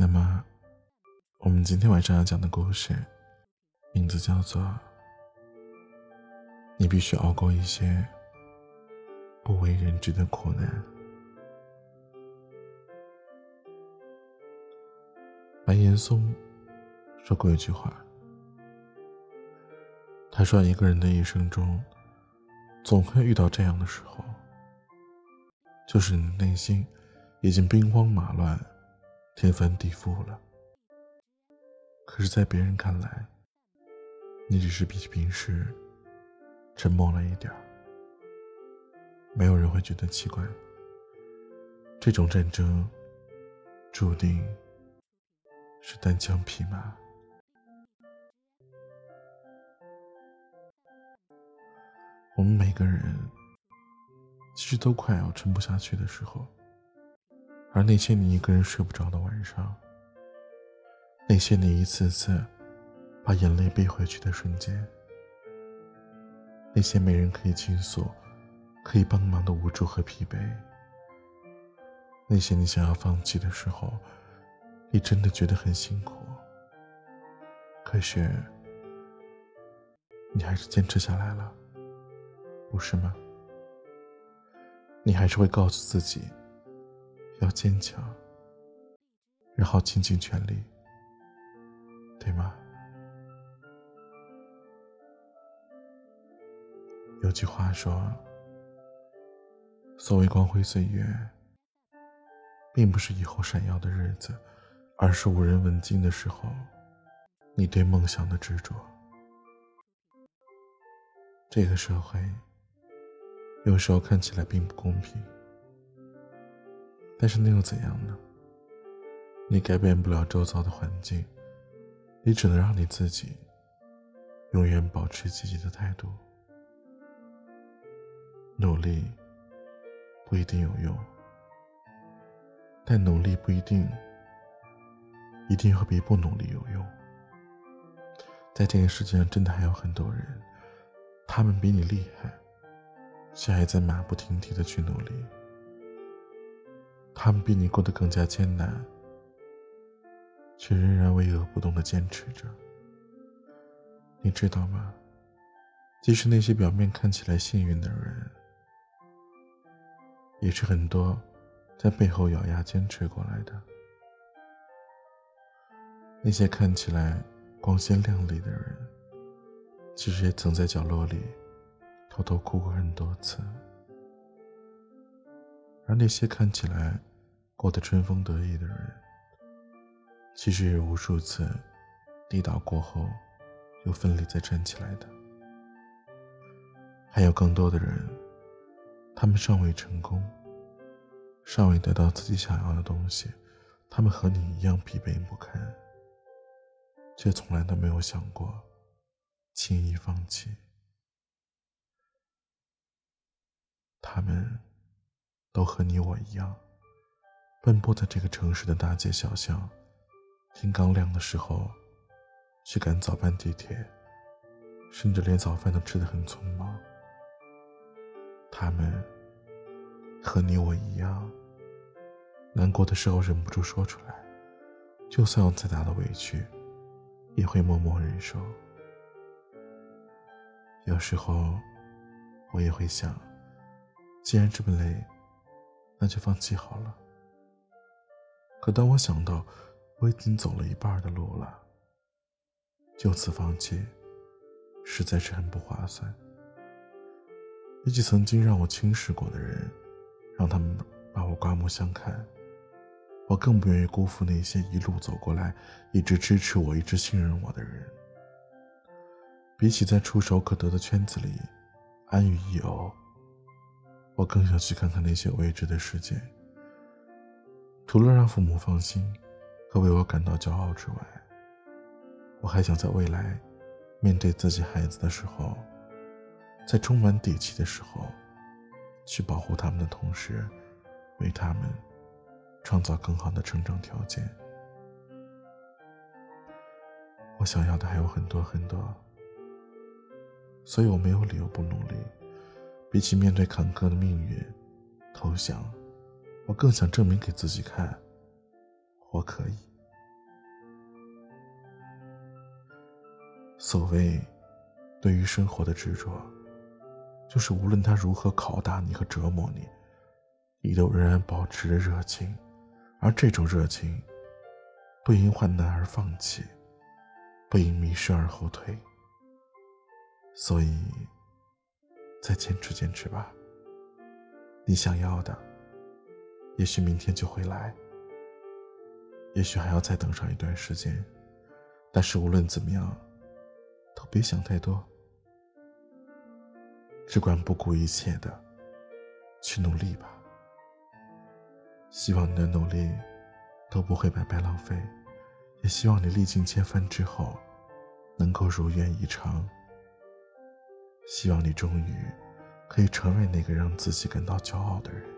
那么，我们今天晚上要讲的故事，名字叫做《你必须熬过一些不为人知的苦难》。白岩松说过一句话，他说：“一个人的一生中，总会遇到这样的时候，就是你内心已经兵荒马乱。”天翻地覆了，可是，在别人看来，你只是比起平时沉默了一点没有人会觉得奇怪。这种战争注定是单枪匹马。我们每个人其实都快要撑不下去的时候。而那些你一个人睡不着的晚上，那些你一次次把眼泪逼回去的瞬间，那些没人可以倾诉、可以帮忙的无助和疲惫，那些你想要放弃的时候，你真的觉得很辛苦，可是你还是坚持下来了，不是吗？你还是会告诉自己。要坚强，然后倾尽全力，对吗？有句话说：“所谓光辉岁月，并不是以后闪耀的日子，而是无人问津的时候，你对梦想的执着。”这个社会，有时候看起来并不公平。但是那又怎样呢？你改变不了周遭的环境，你只能让你自己永远保持积极的态度。努力不一定有用，但努力不一定一定会比不努力有用。在这个世界上，真的还有很多人，他们比你厉害，却还在马不停蹄的去努力。他们比你过得更加艰难，却仍然巍峨不动的坚持着。你知道吗？即使那些表面看起来幸运的人，也是很多在背后咬牙坚持过来的。那些看起来光鲜亮丽的人，其实也曾在角落里偷偷哭过很多次。而那些看起来过得春风得意的人，其实也无数次跌倒过后又奋力再站起来的。还有更多的人，他们尚未成功，尚未得到自己想要的东西，他们和你一样疲惫不堪，却从来都没有想过轻易放弃。他们。都和你我一样，奔波在这个城市的大街小巷，天刚亮的时候去赶早班地铁，甚至连早饭都吃得很匆忙。他们和你我一样，难过的时候忍不住说出来，就算有再大的委屈，也会默默忍受。有时候我也会想，既然这么累。那就放弃好了。可当我想到我已经走了一半的路了，就此放弃，实在是很不划算。比起曾经让我轻视过的人，让他们把我刮目相看，我更不愿意辜负那些一路走过来、一直支持我、一直信任我的人。比起在触手可得的圈子里安于一偶。我更想去看看那些未知的世界。除了让父母放心和为我感到骄傲之外，我还想在未来面对自己孩子的时候，在充满底气的时候，去保护他们的同时，为他们创造更好的成长条件。我想要的还有很多很多，所以我没有理由不努力。比起面对坎坷的命运投降，我更想证明给自己看我可以。所谓对于生活的执着就是无论他如何拷打你和折磨你你都仍然保持着热情。而这种热情不因患难而放弃不因迷失而后退。所以再坚持坚持吧你想要的也许明天就会来，也许还要再等上一段时间。但是无论怎么样，都别想太多，只管不顾一切的去努力吧。希望你的努力都不会白白浪费，也希望你历尽千帆之后能够如愿以偿。希望你终于可以成为那个让自己感到骄傲的人。